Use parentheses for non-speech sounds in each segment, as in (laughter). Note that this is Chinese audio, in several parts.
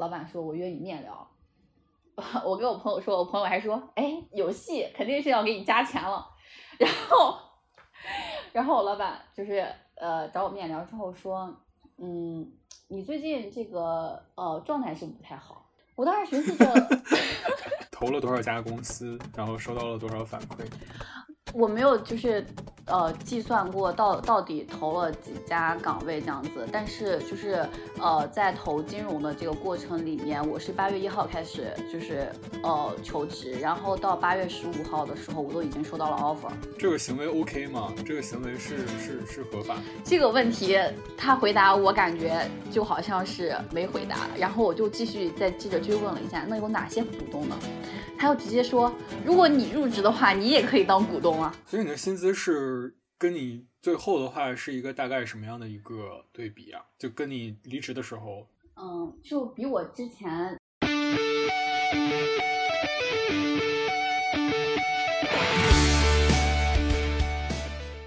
老板说我约你面聊。(laughs) 我跟我朋友说，我朋友还说，哎，有戏，肯定是要给你加钱了。然后，(laughs) 然后我老板就是呃找我面聊之后说，嗯，你最近这个呃状态是不太好。我当时寻思着，(laughs) 投了多少家公司，然后收到了多少反馈。我没有就是呃计算过到到底投了几家岗位这样子，但是就是呃在投金融的这个过程里面，我是八月一号开始就是呃求职，然后到八月十五号的时候，我都已经收到了 offer。这个行为 OK 吗？这个行为是是是合法？这个问题他回答我感觉就好像是没回答，然后我就继续在记者追问了一下，那有哪些股东呢？他又直接说，如果你入职的话，你也可以当股东啊。所以你的薪资是跟你最后的话是一个大概什么样的一个对比啊？就跟你离职的时候，嗯，就比我之前。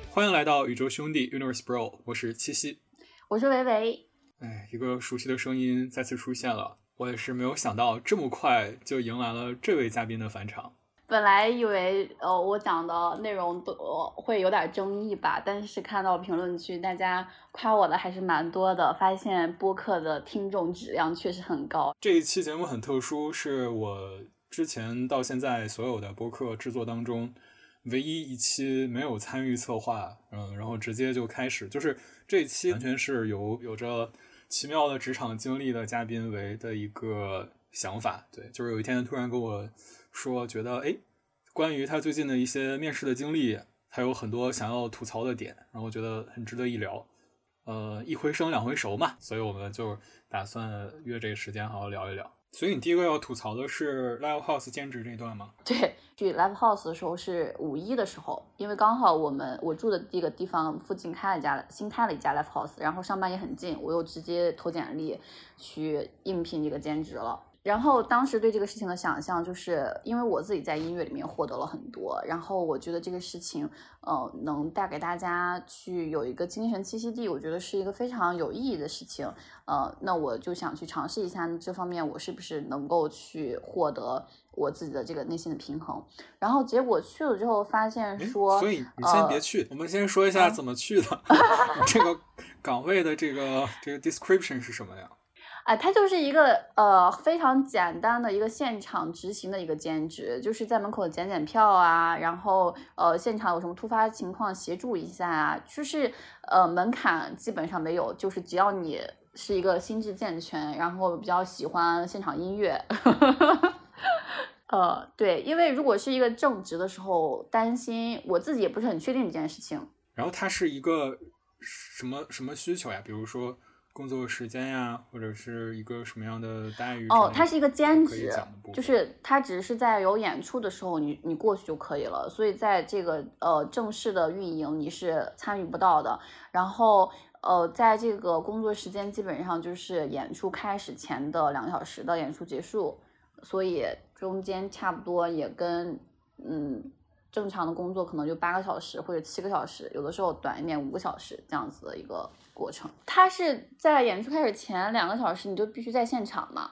欢迎来到宇宙兄弟 Universe Bro，我是七夕，我是维维。哎，一个熟悉的声音再次出现了。我也是没有想到这么快就迎来了这位嘉宾的返场。本来以为呃我讲的内容都会有点争议吧，但是看到评论区大家夸我的还是蛮多的，发现播客的听众质量确实很高。这一期节目很特殊，是我之前到现在所有的播客制作当中唯一一期没有参与策划，嗯，然后直接就开始，就是这一期完全是由有着。奇妙的职场经历的嘉宾为的一个想法，对，就是有一天突然跟我说，觉得哎，关于他最近的一些面试的经历，还有很多想要吐槽的点，然后觉得很值得一聊。呃，一回生两回熟嘛，所以我们就打算约这个时间好好聊一聊。所以你第一个要吐槽的是 Live House 兼职这段吗？对，去 Live House 的时候是五一的时候，因为刚好我们我住的这个地方附近开了一家新开了一家 Live House，然后上班也很近，我又直接投简历去应聘这个兼职了。然后当时对这个事情的想象，就是因为我自己在音乐里面获得了很多，然后我觉得这个事情，呃，能带给大家去有一个精神栖息地，我觉得是一个非常有意义的事情，呃，那我就想去尝试一下这方面，我是不是能够去获得我自己的这个内心的平衡。然后结果去了之后发现说，所以你先别去，我们先说一下怎么去的，(laughs) 这个岗位的这个这个 description 是什么呀？哎，它就是一个呃非常简单的一个现场执行的一个兼职，就是在门口检检票啊，然后呃现场有什么突发情况协助一下啊，就是呃门槛基本上没有，就是只要你是一个心智健全，然后比较喜欢现场音乐，(laughs) 呃对，因为如果是一个正职的时候，担心我自己也不是很确定这件事情。然后它是一个什么什么需求呀？比如说。工作时间呀，或者是一个什么样的待遇？哦，它是一个兼职，就是它只是在有演出的时候，你你过去就可以了。所以在这个呃正式的运营，你是参与不到的。然后呃，在这个工作时间，基本上就是演出开始前的两个小时到演出结束，所以中间差不多也跟嗯。正常的工作可能就八个小时或者七个小时，有的时候短一点五个小时这样子的一个过程。它是在演出开始前两个小时，你就必须在现场嘛，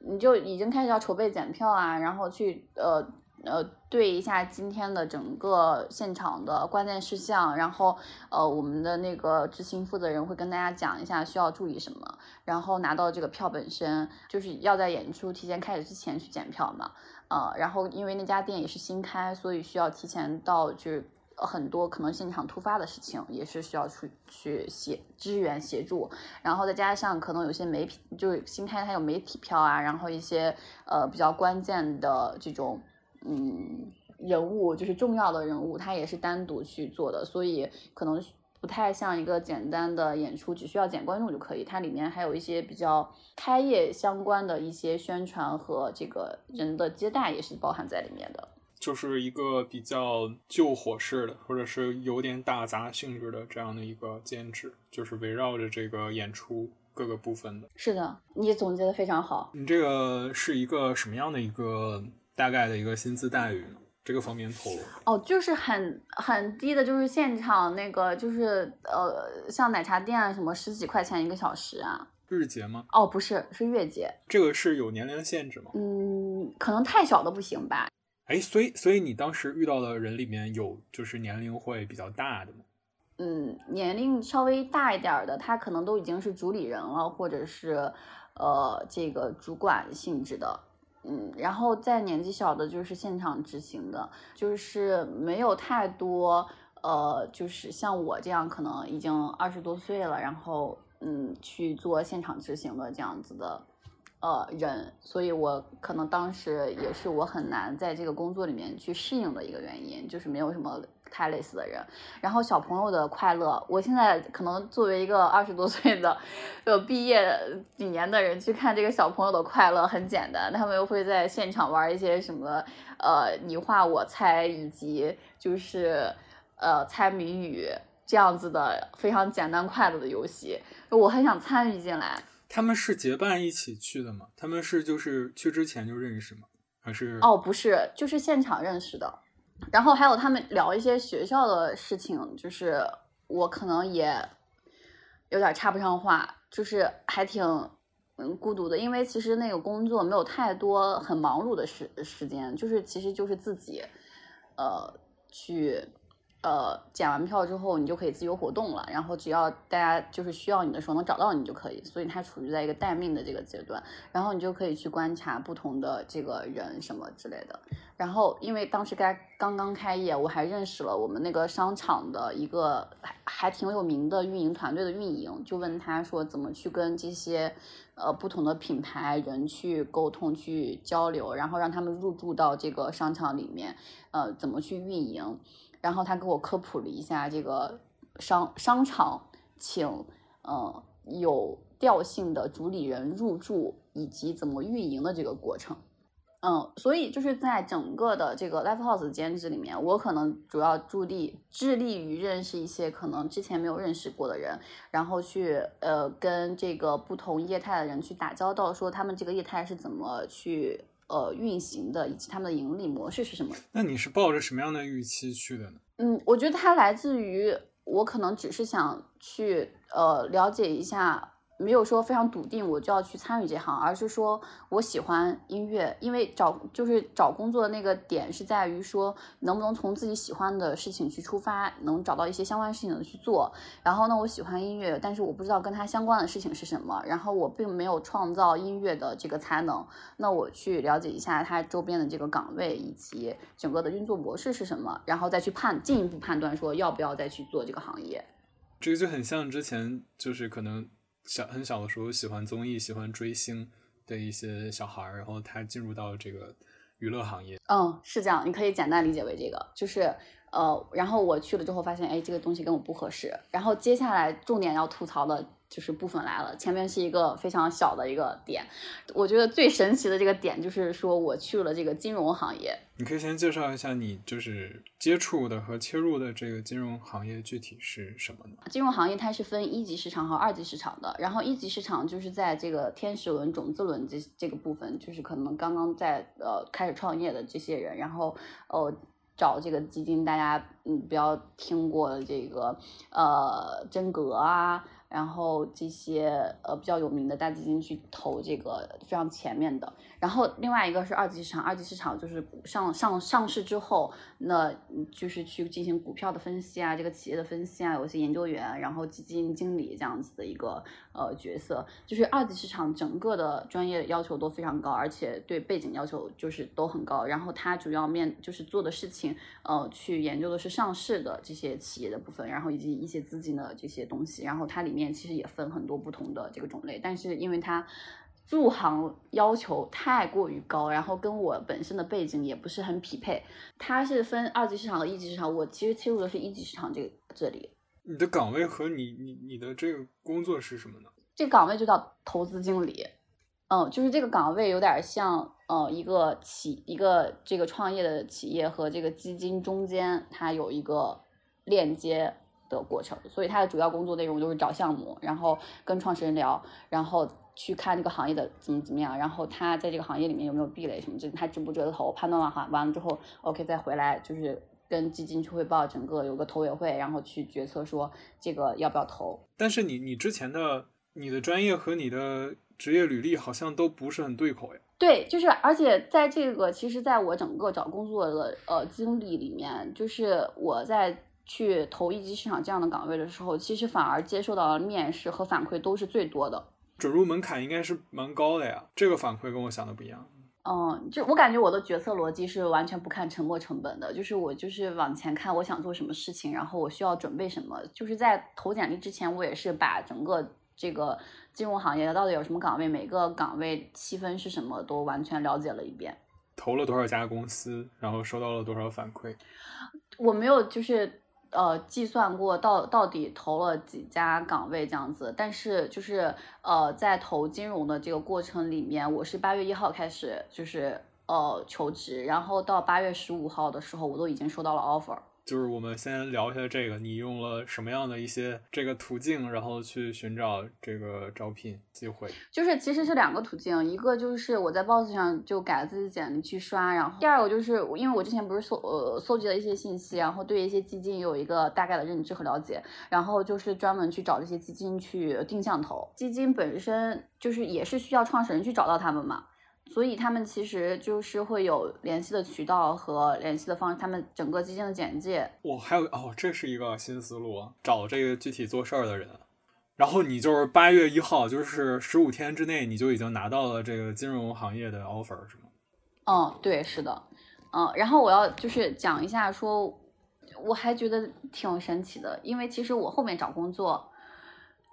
你就已经开始要筹备检票啊，然后去呃呃对一下今天的整个现场的关键事项，然后呃我们的那个执行负责人会跟大家讲一下需要注意什么，然后拿到这个票本身，就是要在演出提前开始之前去检票嘛。呃，然后因为那家店也是新开，所以需要提前到，就是很多可能现场突发的事情也是需要去去协支援协助，然后再加上可能有些媒体就是新开它有媒体票啊，然后一些呃比较关键的这种嗯人物就是重要的人物，他也是单独去做的，所以可能。不太像一个简单的演出，只需要捡观众就可以。它里面还有一些比较开业相关的一些宣传和这个人的接待也是包含在里面的。就是一个比较救火式的，或者是有点打杂性质的这样的一个兼职，就是围绕着这个演出各个部分的。是的，你总结的非常好。你这个是一个什么样的一个大概的一个薪资待遇呢？这个方面透露哦，就是很很低的，就是现场那个，就是呃，像奶茶店啊什么十几块钱一个小时啊，日结吗？哦，不是，是月结。这个是有年龄限制吗？嗯，可能太小的不行吧。哎，所以所以你当时遇到的人里面有就是年龄会比较大的吗？嗯，年龄稍微大一点的，他可能都已经是主理人了，或者是呃这个主管性质的。嗯，然后在年纪小的，就是现场执行的，就是没有太多呃，就是像我这样可能已经二十多岁了，然后嗯去做现场执行的这样子的。呃，人，所以我可能当时也是我很难在这个工作里面去适应的一个原因，就是没有什么太类似的人。然后小朋友的快乐，我现在可能作为一个二十多岁的，呃，毕业几年的人去看这个小朋友的快乐很简单，他们又会在现场玩一些什么，呃，你画我猜，以及就是呃猜谜语这样子的非常简单快乐的游戏，我很想参与进来。他们是结伴一起去的吗？他们是就是去之前就认识吗？还是哦，不是，就是现场认识的。然后还有他们聊一些学校的事情，就是我可能也有点插不上话，就是还挺嗯孤独的，因为其实那个工作没有太多很忙碌的时时间，就是其实就是自己呃去。呃，检完票之后，你就可以自由活动了。然后只要大家就是需要你的时候能找到你就可以。所以它处于在一个待命的这个阶段。然后你就可以去观察不同的这个人什么之类的。然后因为当时该刚刚开业，我还认识了我们那个商场的一个还还挺有名的运营团队的运营，就问他说怎么去跟这些呃不同的品牌人去沟通去交流，然后让他们入驻到这个商场里面，呃，怎么去运营。然后他给我科普了一下这个商商场请呃有调性的主理人入驻以及怎么运营的这个过程，嗯，所以就是在整个的这个 live house 兼职里面，我可能主要助力致力于认识一些可能之前没有认识过的人，然后去呃跟这个不同业态的人去打交道，说他们这个业态是怎么去。呃，运行的以及他们的盈利模式是什么？那你是抱着什么样的预期去的呢？嗯，我觉得它来自于我可能只是想去呃了解一下。没有说非常笃定我就要去参与这行，而是说我喜欢音乐，因为找就是找工作的那个点是在于说能不能从自己喜欢的事情去出发，能找到一些相关事情的去做。然后呢，我喜欢音乐，但是我不知道跟它相关的事情是什么，然后我并没有创造音乐的这个才能。那我去了解一下它周边的这个岗位以及整个的运作模式是什么，然后再去判进一步判断说要不要再去做这个行业。这个就很像之前就是可能。小很小的时候喜欢综艺、喜欢追星的一些小孩儿，然后他进入到这个娱乐行业。嗯，是这样，你可以简单理解为这个，就是呃，然后我去了之后发现，哎，这个东西跟我不合适。然后接下来重点要吐槽的。就是部分来了，前面是一个非常小的一个点，我觉得最神奇的这个点就是说我去了这个金融行业。你可以先介绍一下你就是接触的和切入的这个金融行业具体是什么呢？金融行业它是分一级市场和二级市场的，然后一级市场就是在这个天使轮、种子轮这这个部分，就是可能刚刚在呃开始创业的这些人，然后呃找这个基金，大家嗯不要听过的这个呃真格啊。然后这些呃比较有名的大基金去投这个非常前面的，然后另外一个是二级市场，二级市场就是上上上市之后，那就是去进行股票的分析啊，这个企业的分析啊，有些研究员，然后基金经理这样子的一个呃角色，就是二级市场整个的专业要求都非常高，而且对背景要求就是都很高，然后它主要面就是做的事情，呃，去研究的是上市的这些企业的部分，然后以及一些资金的这些东西，然后它里面。其实也分很多不同的这个种类，但是因为它入行要求太过于高，然后跟我本身的背景也不是很匹配。它是分二级市场和一级市场，我其实切入的是一级市场这个这里。你的岗位和你你你的这个工作是什么呢？这岗位就叫投资经理，嗯，就是这个岗位有点像呃一个企一个这个创业的企业和这个基金中间，它有一个链接。的过程，所以他的主要工作内容就是找项目，然后跟创始人聊，然后去看这个行业的怎么怎么样，然后他在这个行业里面有没有壁垒什么，就他值不值得投，判断完哈完了之后，OK 再回来就是跟基金去汇报，整个有个投委会，然后去决策说这个要不要投。但是你你之前的你的专业和你的职业履历好像都不是很对口呀。对，就是而且在这个其实在我整个找工作的呃经历里面，就是我在去投一级市场这样的岗位的时候，其实反而接受到的面试和反馈都是最多的。准入门槛应该是蛮高的呀，这个反馈跟我想的不一样。嗯，就我感觉我的决策逻辑是完全不看沉没成本的，就是我就是往前看，我想做什么事情，然后我需要准备什么。就是在投简历之前，我也是把整个这个金融行业到底有什么岗位，每个岗位细分是什么，都完全了解了一遍。投了多少家公司，然后收到了多少反馈？我没有，就是。呃，计算过到到底投了几家岗位这样子，但是就是呃，在投金融的这个过程里面，我是八月一号开始就是呃求职，然后到八月十五号的时候，我都已经收到了 offer。就是我们先聊一下这个，你用了什么样的一些这个途径，然后去寻找这个招聘机会？就是其实是两个途径，一个就是我在 Boss 上就改了自己简历去刷，然后第二个就是因为我之前不是搜呃搜集了一些信息，然后对一些基金有一个大概的认知和了解，然后就是专门去找这些基金去定向投。基金本身就是也是需要创始人去找到他们嘛。所以他们其实就是会有联系的渠道和联系的方式，他们整个基金的简介。我还有哦，这是一个新思路，找这个具体做事儿的人。然后你就是八月一号，就是十五天之内，你就已经拿到了这个金融行业的 offer，是吗？嗯，对，是的。嗯，然后我要就是讲一下，说我还觉得挺神奇的，因为其实我后面找工作。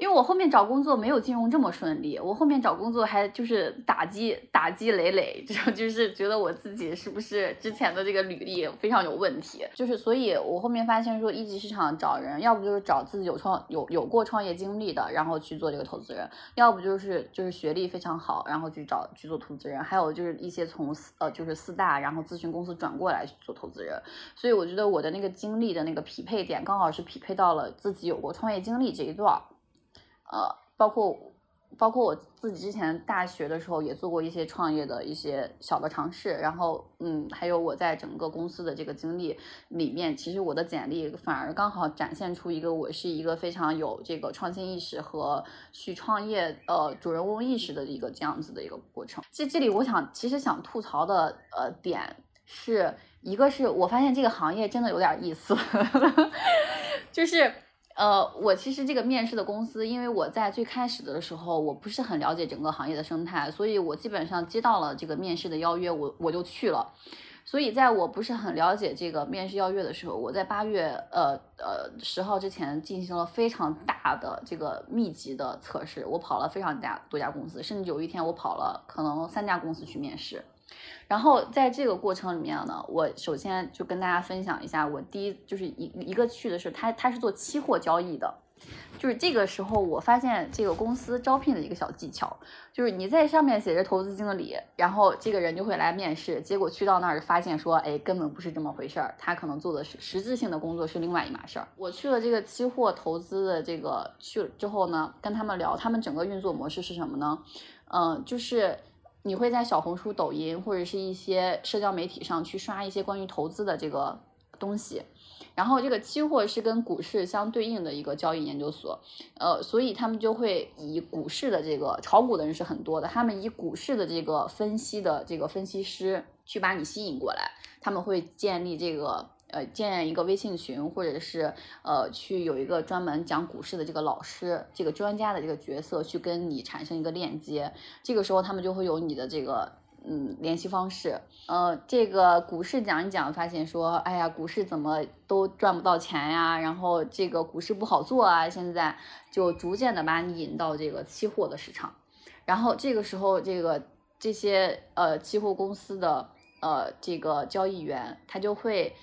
因为我后面找工作没有金融这么顺利，我后面找工作还就是打击打击累累，(laughs) 就就是觉得我自己是不是之前的这个履历非常有问题，就是所以我后面发现说一级市场找人，要不就是找自己有创有有过创业经历的，然后去做这个投资人，要不就是就是学历非常好，然后去找去做投资人，还有就是一些从四呃就是四大然后咨询公司转过来去做投资人，所以我觉得我的那个经历的那个匹配点刚好是匹配到了自己有过创业经历这一段。呃，包括包括我自己之前大学的时候也做过一些创业的一些小的尝试，然后嗯，还有我在整个公司的这个经历里面，其实我的简历反而刚好展现出一个我是一个非常有这个创新意识和去创业呃主人翁意识的一个这样子的一个过程。这这里我想其实想吐槽的呃点是一个是我发现这个行业真的有点意思，(laughs) 就是。呃，我其实这个面试的公司，因为我在最开始的时候，我不是很了解整个行业的生态，所以我基本上接到了这个面试的邀约，我我就去了。所以在我不是很了解这个面试邀约的时候，我在八月呃呃十号之前进行了非常大的这个密集的测试，我跑了非常家多家公司，甚至有一天我跑了可能三家公司去面试。然后在这个过程里面呢，我首先就跟大家分享一下，我第一就是一一个去的是他，他是做期货交易的，就是这个时候我发现这个公司招聘的一个小技巧，就是你在上面写着投资经理，然后这个人就会来面试，结果去到那儿发现说，哎，根本不是这么回事儿，他可能做的是实质性的工作是另外一码事儿。我去了这个期货投资的这个去之后呢，跟他们聊，他们整个运作模式是什么呢？嗯，就是。你会在小红书、抖音或者是一些社交媒体上去刷一些关于投资的这个东西，然后这个期货是跟股市相对应的一个交易研究所，呃，所以他们就会以股市的这个炒股的人是很多的，他们以股市的这个分析的这个分析师去把你吸引过来，他们会建立这个。呃，建一个微信群，或者是呃，去有一个专门讲股市的这个老师，这个专家的这个角色，去跟你产生一个链接。这个时候，他们就会有你的这个嗯联系方式。呃，这个股市讲一讲，发现说，哎呀，股市怎么都赚不到钱呀？然后这个股市不好做啊，现在就逐渐的把你引到这个期货的市场。然后这个时候，这个这些呃期货公司的呃这个交易员，他就会。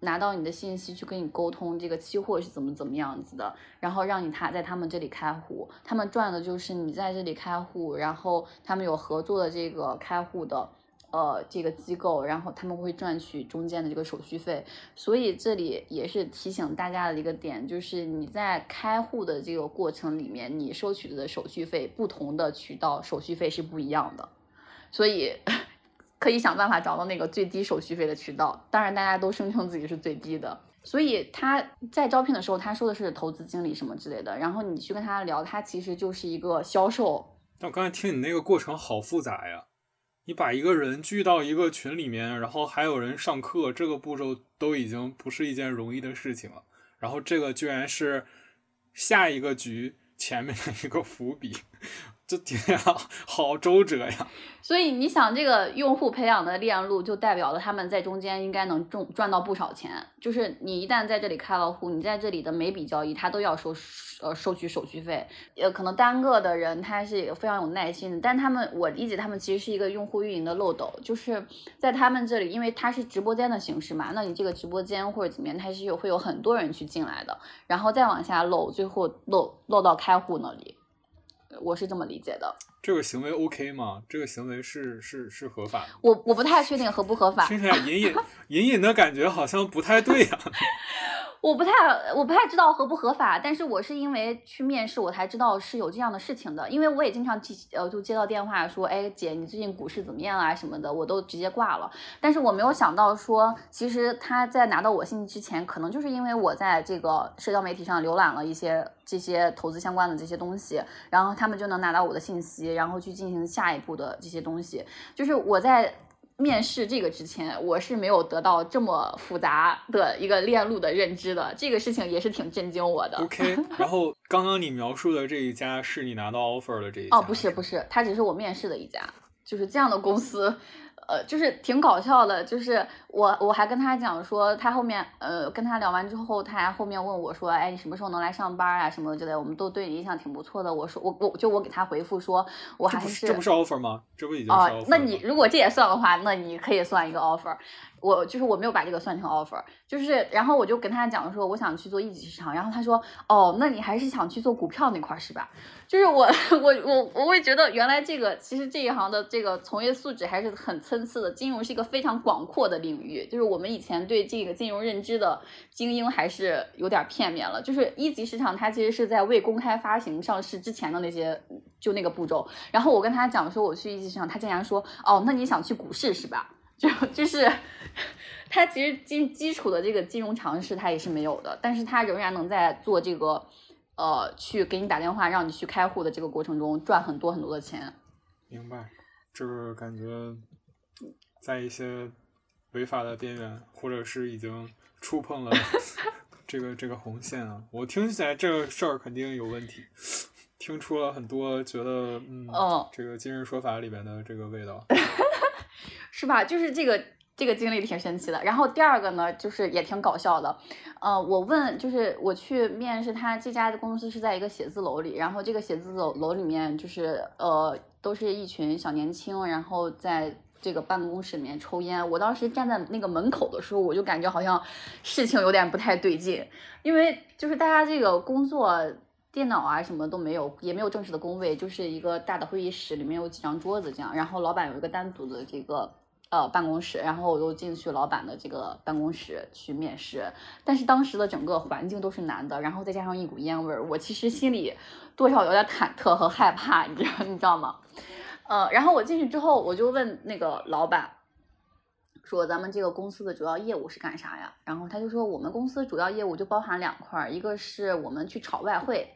拿到你的信息去跟你沟通，这个期货是怎么怎么样子的，然后让你他在他们这里开户，他们赚的就是你在这里开户，然后他们有合作的这个开户的呃这个机构，然后他们会赚取中间的这个手续费，所以这里也是提醒大家的一个点，就是你在开户的这个过程里面，你收取的手续费，不同的渠道手续费是不一样的，所以。可以想办法找到那个最低手续费的渠道，当然大家都声称自己是最低的。所以他在招聘的时候，他说的是投资经理什么之类的，然后你去跟他聊，他其实就是一个销售。但我刚才听你那个过程好复杂呀，你把一个人聚到一个群里面，然后还有人上课，这个步骤都已经不是一件容易的事情了，然后这个居然是下一个局前面的一个伏笔。这天啊，好周折呀！所以你想，这个用户培养的链路，就代表了他们在中间应该能赚赚到不少钱。就是你一旦在这里开了户，你在这里的每笔交易，他都要收呃收取手续费。呃，可能单个的人他是非常有耐心的，但他们我理解他们其实是一个用户运营的漏斗，就是在他们这里，因为它是直播间的形式嘛，那你这个直播间或者怎么样，它是有会有很多人去进来的，然后再往下漏，最后漏漏到开户那里。我是这么理解的，这个行为 OK 吗？这个行为是是是合法的？我我不太确定合不合法，听起来隐隐 (laughs) 隐隐的感觉好像不太对呀。(laughs) 我不太我不太知道合不合法，但是我是因为去面试，我才知道是有这样的事情的。因为我也经常接呃就接到电话说，哎姐，你最近股市怎么样啊什么的，我都直接挂了。但是我没有想到说，其实他在拿到我信息之前，可能就是因为我在这个社交媒体上浏览了一些这些投资相关的这些东西，然后他们就能拿到我的信息，然后去进行下一步的这些东西。就是我在。面试这个之前，我是没有得到这么复杂的一个链路的认知的，这个事情也是挺震惊我的。OK，(laughs) 然后刚刚你描述的这一家是你拿到 offer 的这一家？哦，不是不是，他只是我面试的一家，就是这样的公司。呃，就是挺搞笑的，就是我我还跟他讲说，他后面呃跟他聊完之后，他还后面问我说，哎，你什么时候能来上班啊什么之类，我们都对你印象挺不错的。我说我我就我给他回复说，我还是这不是 offer 吗？这不已经哦，那你如果这也算的话，那你可以算一个 offer。我就是我没有把这个算成 offer，就是然后我就跟他讲说，我想去做一级市场，然后他说，哦，那你还是想去做股票那块是吧？就是我 (laughs) 我我我会觉得原来这个其实这一行的这个从业素质还是很参差的。金融是一个非常广阔的领就是我们以前对这个金融认知的精英还是有点片面了。就是一级市场它其实是在未公开发行上市之前的那些就那个步骤。然后我跟他讲说我去一级市场，他竟然说哦，那你想去股市是吧？(laughs) 就就是他其实基基础的这个金融常识他也是没有的，但是他仍然能在做这个。呃，去给你打电话，让你去开户的这个过程中赚很多很多的钱。明白，就是感觉在一些违法的边缘，或者是已经触碰了 (laughs) 这个这个红线啊。我听起来这个事儿肯定有问题，听出了很多觉得嗯，这个今日说法里面的这个味道，(laughs) 是吧？就是这个。这个经历挺神奇的，然后第二个呢，就是也挺搞笑的，呃，我问，就是我去面试他这家的公司是在一个写字楼里，然后这个写字楼楼里面就是呃，都是一群小年轻，然后在这个办公室里面抽烟。我当时站在那个门口的时候，我就感觉好像事情有点不太对劲，因为就是大家这个工作电脑啊什么都没有，也没有正式的工位，就是一个大的会议室，里面有几张桌子这样，然后老板有一个单独的这个。呃，办公室，然后我又进去老板的这个办公室去面试，但是当时的整个环境都是男的，然后再加上一股烟味儿，我其实心里多少有点忐忑和害怕，你知道你知道吗？呃，然后我进去之后，我就问那个老板，说咱们这个公司的主要业务是干啥呀？然后他就说我们公司主要业务就包含两块，一个是我们去炒外汇，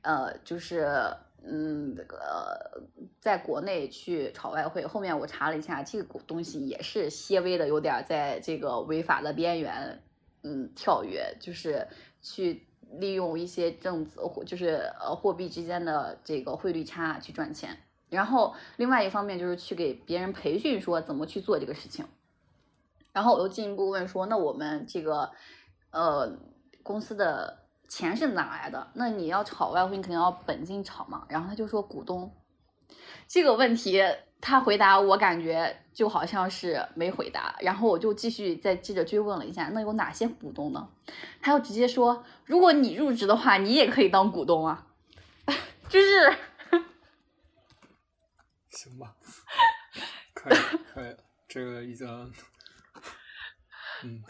呃，就是。嗯，这个在国内去炒外汇，后面我查了一下，这个东西也是些微的有点在这个违法的边缘，嗯，跳跃，就是去利用一些政子，就是呃货币之间的这个汇率差去赚钱。然后另外一方面就是去给别人培训，说怎么去做这个事情。然后我又进一步问说，那我们这个呃公司的。钱是哪来的？那你要炒外汇，你肯定要本金炒嘛。然后他就说股东这个问题，他回答我感觉就好像是没回答。然后我就继续再接着追问了一下，那有哪些股东呢？他又直接说，如果你入职的话，你也可以当股东啊。(laughs) 就是行吧，(laughs) 可以可以，这个已经。嗯，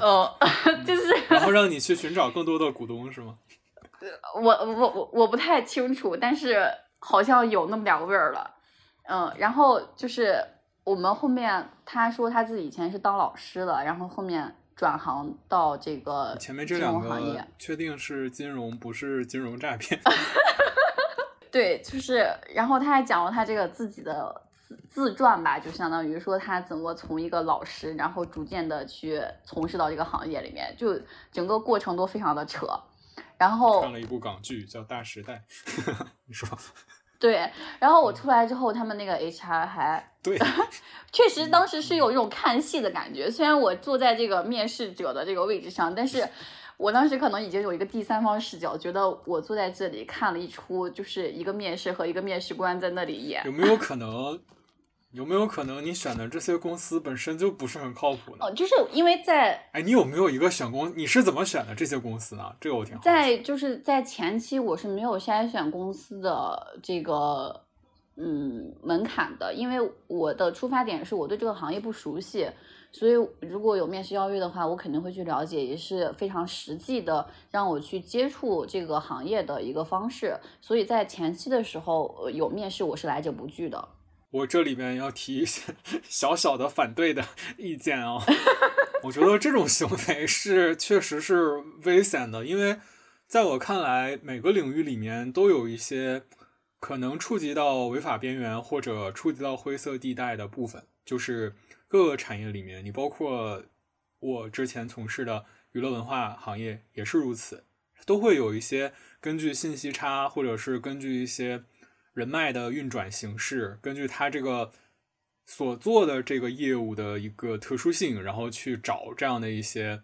哦，(laughs) 就是，然后让你去寻找更多的股东是吗？(laughs) 我我我我不太清楚，但是好像有那么点味儿了。嗯，然后就是我们后面他说他自己以前是当老师的，然后后面转行到这个前面这两个确定是金融，不是金融诈骗。对，就是，然后他还讲了他这个自己的自自传吧，就相当于说他怎么从一个老师，然后逐渐的去从事到这个行业里面，就整个过程都非常的扯。然后看了一部港剧叫《大时代》，(laughs) 你说。对，然后我出来之后，他们那个 HR 还 (laughs) 对，确实当时是有一种看戏的感觉。虽然我坐在这个面试者的这个位置上，但是我当时可能已经有一个第三方视角，觉得我坐在这里看了一出，就是一个面试和一个面试官在那里演。有没有可能？有没有可能你选的这些公司本身就不是很靠谱呢？哦，就是因为在哎，你有没有一个选公？你是怎么选的这些公司呢？这个我挺在就是在前期我是没有筛选公司的这个嗯门槛的，因为我的出发点是我对这个行业不熟悉，所以如果有面试邀约的话，我肯定会去了解，也是非常实际的让我去接触这个行业的一个方式。所以在前期的时候有面试，我是来者不拒的。我这里面要提一些 (laughs) 小小的反对的意见啊，(laughs) 我觉得这种行为是确实是危险的，因为在我看来，每个领域里面都有一些可能触及到违法边缘或者触及到灰色地带的部分，就是各个产业里面，你包括我之前从事的娱乐文化行业也是如此，都会有一些根据信息差或者是根据一些。人脉的运转形式，根据他这个所做的这个业务的一个特殊性，然后去找这样的一些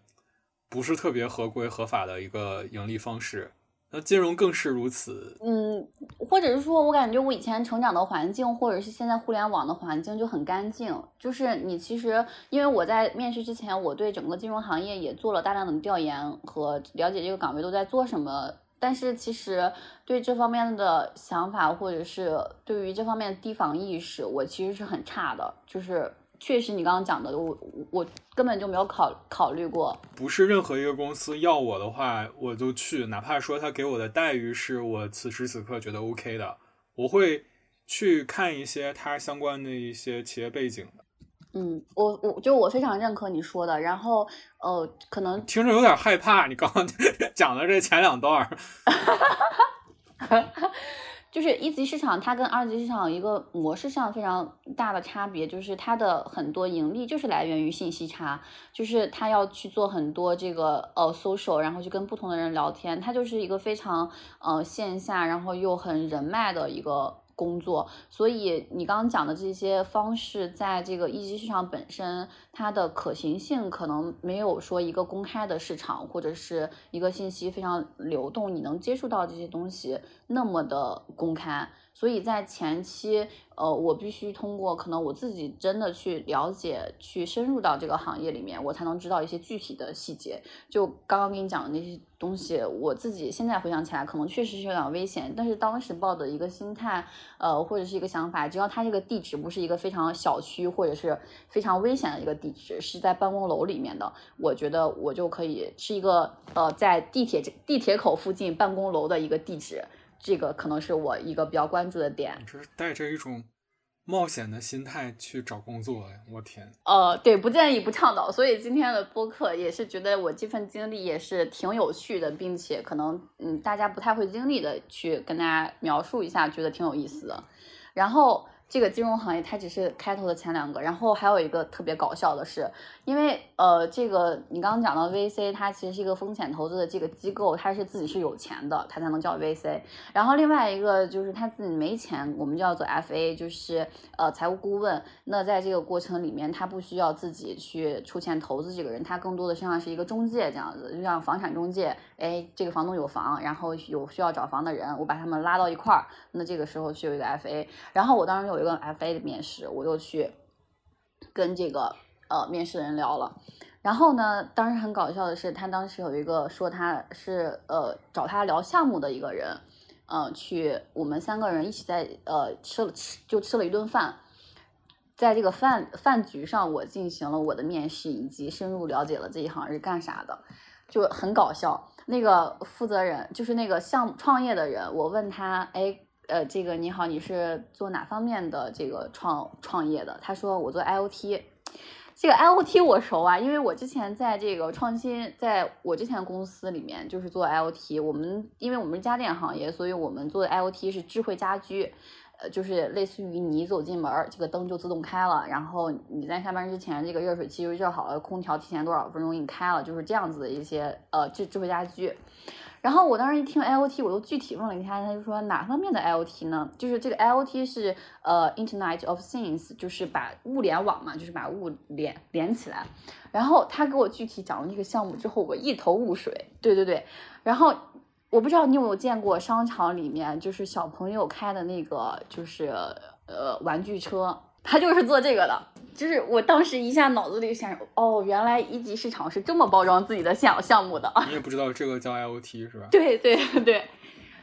不是特别合规合法的一个盈利方式。那金融更是如此。嗯，或者是说我感觉我以前成长的环境，或者是现在互联网的环境就很干净。就是你其实，因为我在面试之前，我对整个金融行业也做了大量的调研和了解，这个岗位都在做什么。但是其实对这方面的想法，或者是对于这方面的提防意识，我其实是很差的。就是确实你刚刚讲的，我我根本就没有考考虑过。不是任何一个公司要我的话，我就去，哪怕说他给我的待遇是我此时此刻觉得 OK 的，我会去看一些他相关的一些企业背景的。嗯，我我就我非常认可你说的，然后呃，可能听着有点害怕，你刚刚 (laughs) 讲的这前两段，(laughs) 就是一级市场它跟二级市场一个模式上非常大的差别，就是它的很多盈利就是来源于信息差，就是它要去做很多这个呃 social，然后去跟不同的人聊天，它就是一个非常呃线下，然后又很人脉的一个。工作，所以你刚刚讲的这些方式，在这个一级市场本身，它的可行性可能没有说一个公开的市场，或者是一个信息非常流动，你能接触到这些东西那么的公开。所以在前期，呃，我必须通过可能我自己真的去了解，去深入到这个行业里面，我才能知道一些具体的细节。就刚刚跟你讲的那些东西，我自己现在回想起来，可能确实是有点危险。但是当时抱的一个心态，呃，或者是一个想法，只要它这个地址不是一个非常小区或者是非常危险的一个地址，是在办公楼里面的，我觉得我就可以是一个呃，在地铁地铁口附近办公楼的一个地址。这个可能是我一个比较关注的点，就是带着一种冒险的心态去找工作呀！我天，呃，对，不建议不倡导。所以今天的播客也是觉得我这份经历也是挺有趣的，并且可能嗯大家不太会经历的，去跟大家描述一下，觉得挺有意思的。然后。这个金融行业它只是开头的前两个，然后还有一个特别搞笑的是，因为呃，这个你刚刚讲到 VC，它其实是一个风险投资的这个机构，它是自己是有钱的，它才能叫 VC。然后另外一个就是他自己没钱，我们叫做 FA，就是呃财务顾问。那在这个过程里面，他不需要自己去出钱投资这个人，他更多的实际上是一个中介这样子，就像房产中介，哎，这个房东有房，然后有需要找房的人，我把他们拉到一块儿，那这个时候是有一个 FA。然后我当时有。一个 FA 的面试，我又去跟这个呃面试人聊了。然后呢，当时很搞笑的是，他当时有一个说他是呃找他聊项目的一个人，呃，去我们三个人一起在呃吃了吃就吃了一顿饭，在这个饭饭局上，我进行了我的面试，以及深入了解了这一行是干啥的，就很搞笑。那个负责人就是那个项目创业的人，我问他，哎。呃，这个你好，你是做哪方面的这个创创业的？他说我做 IOT。这个 IOT 我熟啊，因为我之前在这个创新，在我之前公司里面就是做 IOT，我们因为我们是家电行业，所以我们做的 IOT 是智慧家居。呃，就是类似于你走进门，这个灯就自动开了，然后你在下班之前，这个热水器就热好了，空调提前多少分钟给你开了，就是这样子的一些呃智智慧家居。然后我当时一听 IOT，我又具体问了一下，他就说哪方面的 IOT 呢？就是这个 IOT 是呃 Internet of Things，就是把物联网嘛，就是把物连连起来。然后他给我具体讲了这个项目之后，我一头雾水。对对对，然后。我不知道你有没有见过商场里面就是小朋友开的那个就是呃玩具车，他就是做这个的。就是我当时一下脑子里想，哦，原来一级市场是这么包装自己的项项目的。你也不知道这个叫 IOT 是吧？对对对。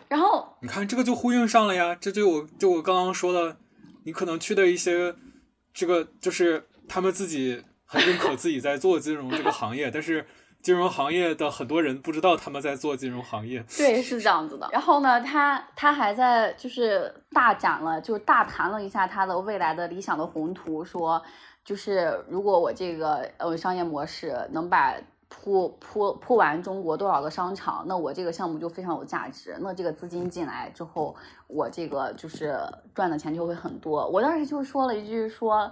然后你看这个就呼应上了呀，这就我就我刚刚说的，你可能去的一些这个就是他们自己很认可自己在做金融这个行业，但是。金融行业的很多人不知道他们在做金融行业，对，是这样子的。然后呢，他他还在就是大展了，就是大谈了一下他的未来的理想的宏图，说就是如果我这个呃商业模式能把铺铺铺完中国多少个商场，那我这个项目就非常有价值。那这个资金进来之后，我这个就是赚的钱就会很多。我当时就说了一句说，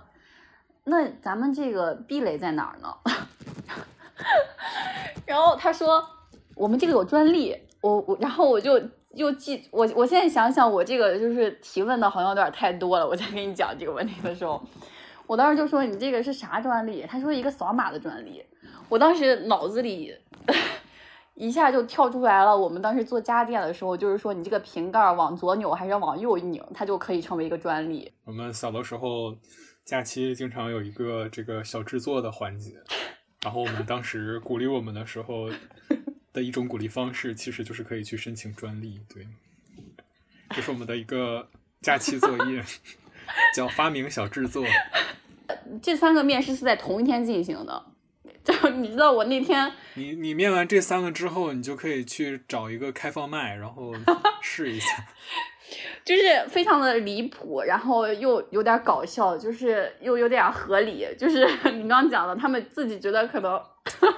那咱们这个壁垒在哪儿呢？(laughs) (laughs) 然后他说：“我们这个有专利。”我我，然后我就又记我，我现在想想，我这个就是提问的好像有点太多了。我在跟你讲这个问题的时候，我当时就说：“你这个是啥专利？”他说：“一个扫码的专利。”我当时脑子里 (laughs) 一下就跳出来了。我们当时做家电的时候，就是说你这个瓶盖往左扭还是往右一拧，它就可以成为一个专利。我们小的时候假期经常有一个这个小制作的环节。然后我们当时鼓励我们的时候的一种鼓励方式，其实就是可以去申请专利。对，这是我们的一个假期作业，叫发明小制作。这三个面试是在同一天进行的，(laughs) 就你知道我那天，你你面完这三个之后，你就可以去找一个开放麦，然后试一下。(laughs) 就是非常的离谱，然后又有点搞笑，就是又有点合理。就是 (laughs) 你刚刚讲的，他们自己觉得可能。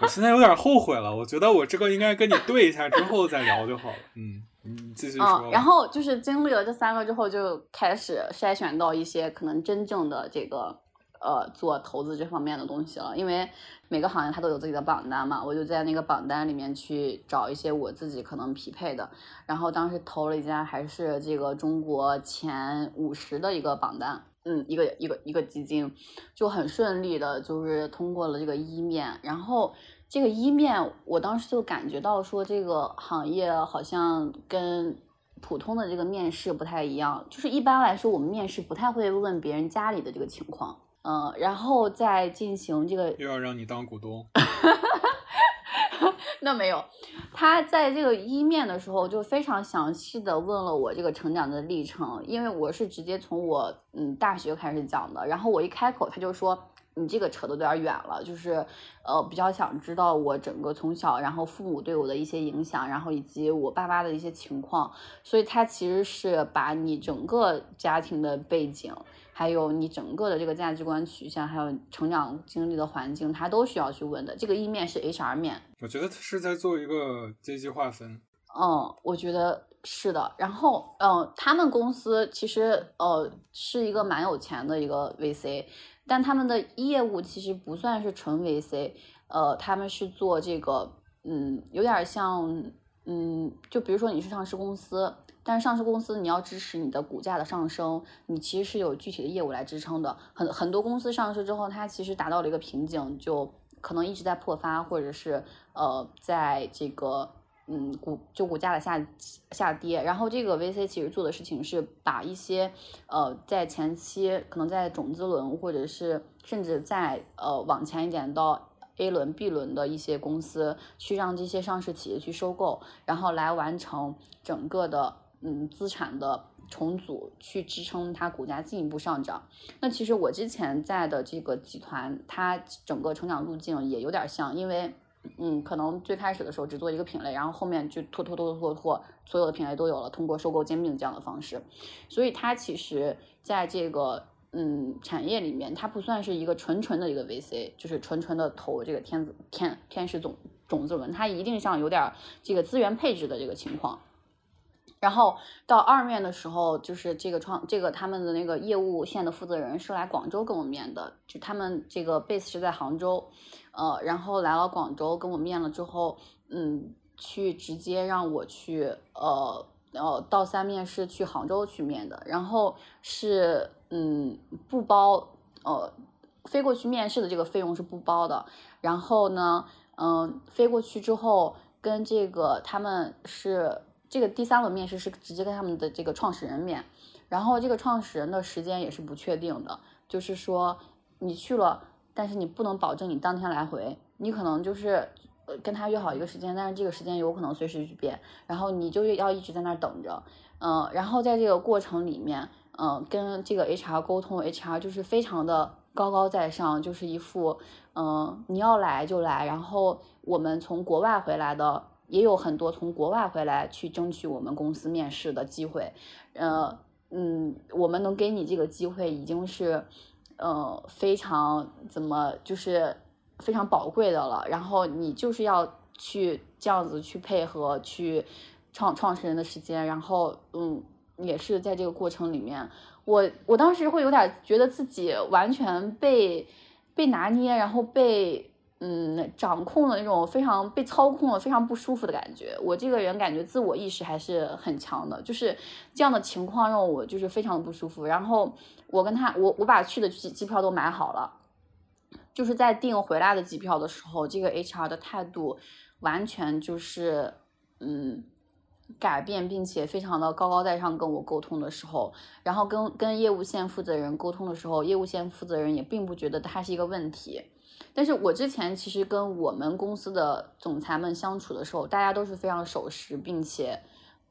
我现在有点后悔了，我觉得我这个应该跟你对一下之后再聊就好了。嗯，你继续说。嗯，然后就是经历了这三个之后，就开始筛选到一些可能真正的这个呃做投资这方面的东西了，因为。每个行业它都有自己的榜单嘛，我就在那个榜单里面去找一些我自己可能匹配的，然后当时投了一家还是这个中国前五十的一个榜单，嗯，一个一个一个基金，就很顺利的，就是通过了这个一面，然后这个一面我当时就感觉到说这个行业好像跟普通的这个面试不太一样，就是一般来说我们面试不太会问别人家里的这个情况。嗯，然后再进行这个又要让你当股东，(laughs) 那没有，他在这个一面的时候就非常详细的问了我这个成长的历程，因为我是直接从我嗯大学开始讲的，然后我一开口他就说你这个扯的有点远了，就是呃比较想知道我整个从小然后父母对我的一些影响，然后以及我爸妈的一些情况，所以他其实是把你整个家庭的背景。还有你整个的这个价值观取向，还有成长经历的环境，他都需要去问的。这个一面是 HR 面，我觉得他是在做一个阶级划分。嗯，我觉得是的。然后，嗯，他们公司其实呃是一个蛮有钱的一个 VC，但他们的业务其实不算是纯 VC，呃，他们是做这个，嗯，有点像，嗯，就比如说你是上市公司。但是上市公司你要支持你的股价的上升，你其实是有具体的业务来支撑的。很很多公司上市之后，它其实达到了一个瓶颈，就可能一直在破发，或者是呃，在这个嗯股就股价的下下跌。然后这个 VC 其实做的事情是把一些呃在前期可能在种子轮，或者是甚至在呃往前一点到 A 轮、B 轮的一些公司，去让这些上市企业去收购，然后来完成整个的。嗯，资产的重组去支撑它股价进一步上涨。那其实我之前在的这个集团，它整个成长路径也有点像，因为嗯，可能最开始的时候只做一个品类，然后后面就拖拖拖拖拖，所有的品类都有了，通过收购兼并这样的方式。所以它其实在这个嗯产业里面，它不算是一个纯纯的一个 VC，就是纯纯的投这个天子天天使种种子轮，它一定上有点这个资源配置的这个情况。然后到二面的时候，就是这个创这个他们的那个业务线的负责人是来广州跟我面的，就他们这个 base 是在杭州，呃，然后来了广州跟我面了之后，嗯，去直接让我去，呃呃，到三面是去杭州去面的，然后是嗯不包，呃，飞过去面试的这个费用是不包的，然后呢，嗯，飞过去之后跟这个他们是。这个第三轮面试是直接跟他们的这个创始人面，然后这个创始人的时间也是不确定的，就是说你去了，但是你不能保证你当天来回，你可能就是呃跟他约好一个时间，但是这个时间有可能随时去变，然后你就要一直在那儿等着，嗯，然后在这个过程里面，嗯，跟这个 HR 沟通，HR 就是非常的高高在上，就是一副嗯你要来就来，然后我们从国外回来的。也有很多从国外回来去争取我们公司面试的机会，呃，嗯，我们能给你这个机会已经是，呃，非常怎么就是非常宝贵的了。然后你就是要去这样子去配合去创创始人的时间，然后嗯，也是在这个过程里面，我我当时会有点觉得自己完全被被拿捏，然后被。嗯，掌控的那种非常被操控了非常不舒服的感觉。我这个人感觉自我意识还是很强的，就是这样的情况让我就是非常的不舒服。然后我跟他，我我把去的机机票都买好了，就是在订回来的机票的时候，这个 HR 的态度完全就是嗯改变，并且非常的高高在上跟我沟通的时候，然后跟跟业务线负责人沟通的时候，业务线负责人也并不觉得它是一个问题。但是我之前其实跟我们公司的总裁们相处的时候，大家都是非常守时，并且，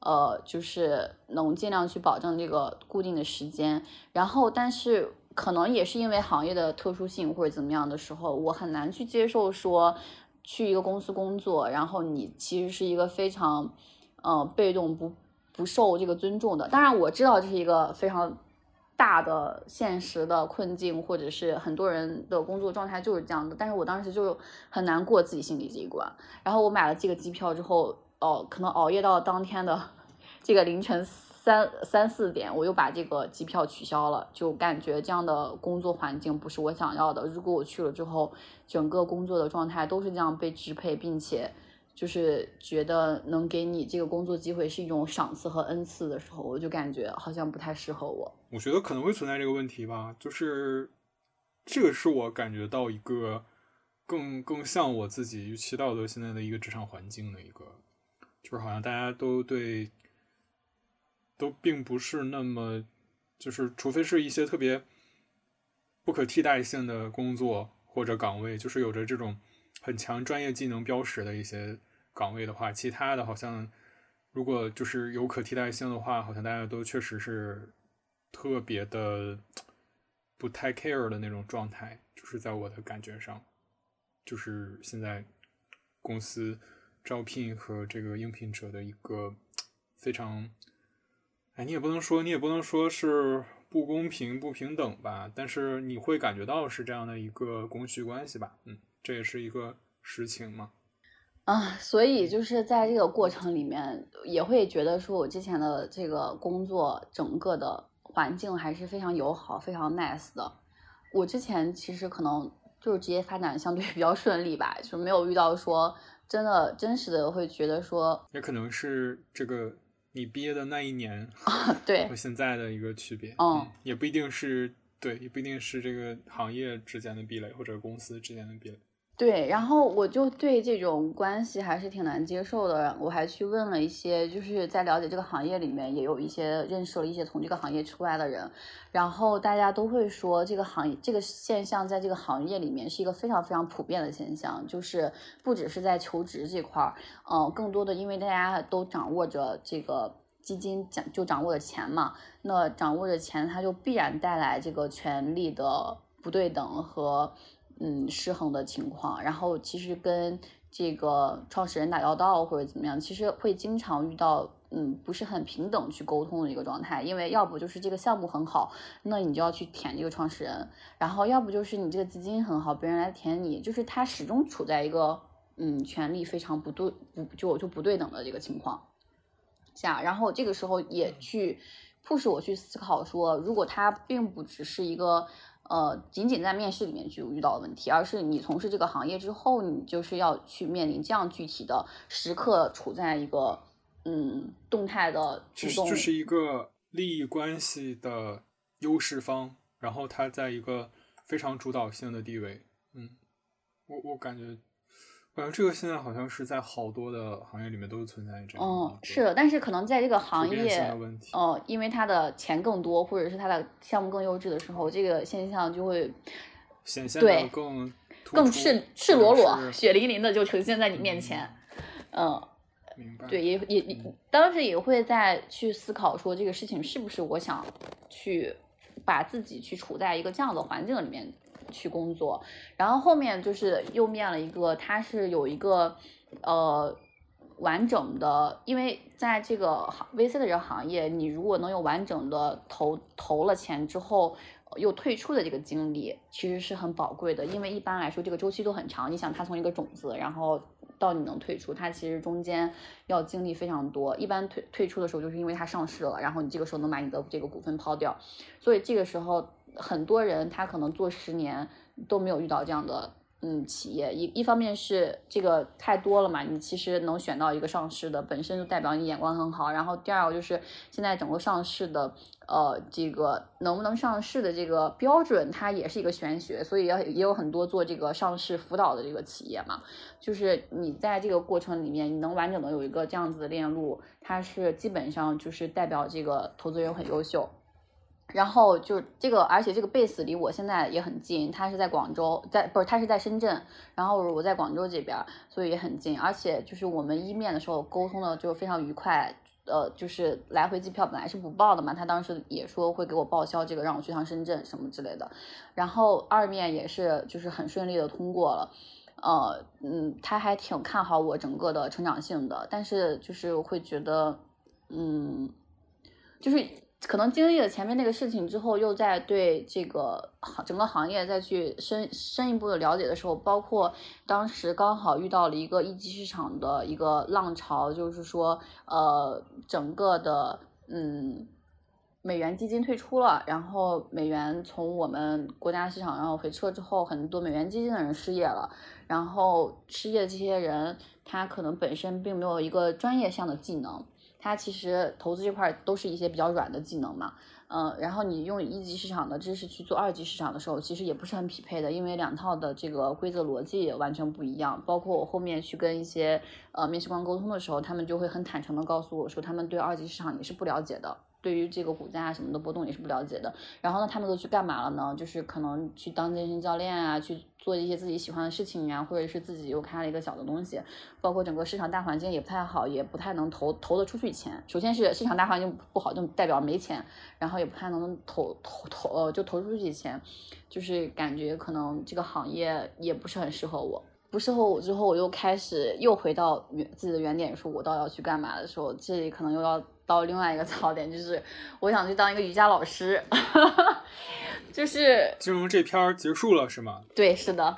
呃，就是能尽量去保证这个固定的时间。然后，但是可能也是因为行业的特殊性或者怎么样的时候，我很难去接受说去一个公司工作，然后你其实是一个非常，呃，被动不不受这个尊重的。当然，我知道这是一个非常。大的现实的困境，或者是很多人的工作状态就是这样的，但是我当时就很难过自己心里这一关。然后我买了这个机票之后，哦，可能熬夜到当天的这个凌晨三三四点，我又把这个机票取消了，就感觉这样的工作环境不是我想要的。如果我去了之后，整个工作的状态都是这样被支配，并且。就是觉得能给你这个工作机会是一种赏赐和恩赐的时候，我就感觉好像不太适合我。我觉得可能会存在这个问题吧，就是这个是我感觉到一个更更像我自己预期到的现在的一个职场环境的一个，就是好像大家都对都并不是那么，就是除非是一些特别不可替代性的工作或者岗位，就是有着这种很强专业技能标识的一些。岗位的话，其他的好像如果就是有可替代性的话，好像大家都确实是特别的不太 care 的那种状态。就是在我的感觉上，就是现在公司招聘和这个应聘者的一个非常，哎，你也不能说你也不能说是不公平不平等吧，但是你会感觉到是这样的一个供需关系吧？嗯，这也是一个实情嘛。啊，所以就是在这个过程里面，也会觉得说我之前的这个工作整个的环境还是非常友好、非常 nice 的。我之前其实可能就是职业发展相对 (laughs) 比较顺利吧，就没有遇到说真的真实的会觉得说，也可能是这个你毕业的那一年啊，(laughs) 对，和现在的一个区别，嗯，也不一定是对，也不一定是这个行业之间的壁垒或者公司之间的壁垒。对，然后我就对这种关系还是挺难接受的。我还去问了一些，就是在了解这个行业里面，也有一些认识了一些从这个行业出来的人，然后大家都会说，这个行业这个现象在这个行业里面是一个非常非常普遍的现象，就是不只是在求职这块儿，嗯，更多的因为大家都掌握着这个基金，掌就掌握着钱嘛，那掌握着钱，它就必然带来这个权力的不对等和。嗯，失衡的情况，然后其实跟这个创始人打交道或者怎么样，其实会经常遇到嗯不是很平等去沟通的一个状态，因为要不就是这个项目很好，那你就要去舔这个创始人，然后要不就是你这个资金很好，别人来舔你，就是他始终处在一个嗯权力非常不对不就就不对等的这个情况。下，然后这个时候也去迫使我去思考说，如果他并不只是一个。呃，仅仅在面试里面就遇到的问题，而是你从事这个行业之后，你就是要去面临这样具体的时刻，处在一个嗯动态的主动，这是一个利益关系的优势方，然后他在一个非常主导性的地位，嗯，我我感觉。感觉这个现在好像是在好多的行业里面都存在这样。嗯，是的，但是可能在这个行业，哦，因为它的钱更多，或者是它的项目更优质的时候，这个现象就会显现的更更赤赤裸裸、血淋淋的就呈现在你面前。嗯，明白。对，也也当时也会在去思考说，这个事情是不是我想去把自己去处在一个这样的环境里面。去工作，然后后面就是又面了一个，他是有一个呃完整的，因为在这个行 VC 的这个行业，你如果能有完整的投投了钱之后又退出的这个经历，其实是很宝贵的，因为一般来说这个周期都很长。你想，它从一个种子，然后到你能退出，它其实中间要经历非常多。一般退退出的时候，就是因为它上市了，然后你这个时候能把你的这个股份抛掉，所以这个时候。很多人他可能做十年都没有遇到这样的嗯企业，一一方面是这个太多了嘛，你其实能选到一个上市的，本身就代表你眼光很好。然后第二个就是现在整个上市的呃这个能不能上市的这个标准，它也是一个玄学，所以也也有很多做这个上市辅导的这个企业嘛，就是你在这个过程里面，你能完整的有一个这样子的链路，它是基本上就是代表这个投资人很优秀。然后就这个，而且这个 base 离我现在也很近，他是在广州，在不是他是在深圳，然后我在广州这边，所以也很近。而且就是我们一面的时候沟通的就非常愉快，呃，就是来回机票本来是不报的嘛，他当时也说会给我报销这个，让我去趟深圳什么之类的。然后二面也是就是很顺利的通过了，呃，嗯，他还挺看好我整个的成长性的，但是就是会觉得，嗯，就是。可能经历了前面那个事情之后，又在对这个行整个行业再去深深一步的了解的时候，包括当时刚好遇到了一个一级市场的一个浪潮，就是说，呃，整个的嗯，美元基金退出了，然后美元从我们国家市场然后回撤之后，很多美元基金的人失业了，然后失业的这些人，他可能本身并没有一个专业上的技能。它其实投资这块都是一些比较软的技能嘛，嗯，然后你用一级市场的知识去做二级市场的时候，其实也不是很匹配的，因为两套的这个规则逻辑完全不一样。包括我后面去跟一些呃面试官沟通的时候，他们就会很坦诚的告诉我说，他们对二级市场也是不了解的。对于这个股价啊什么的波动也是不了解的，然后呢，他们都去干嘛了呢？就是可能去当健身教练啊，去做一些自己喜欢的事情呀，或者是自己又开了一个小的东西。包括整个市场大环境也不太好，也不太能投投得出去钱。首先是市场大环境不好，就代表没钱，然后也不太能投投投呃就投出去钱，就是感觉可能这个行业也不是很适合我。不适合我之后，我又开始又回到原自己的原点，说我到底要去干嘛的时候，这里可能又要。到另外一个槽点，就是我想去当一个瑜伽老师，(laughs) 就是金融这篇结束了是吗？对，是的。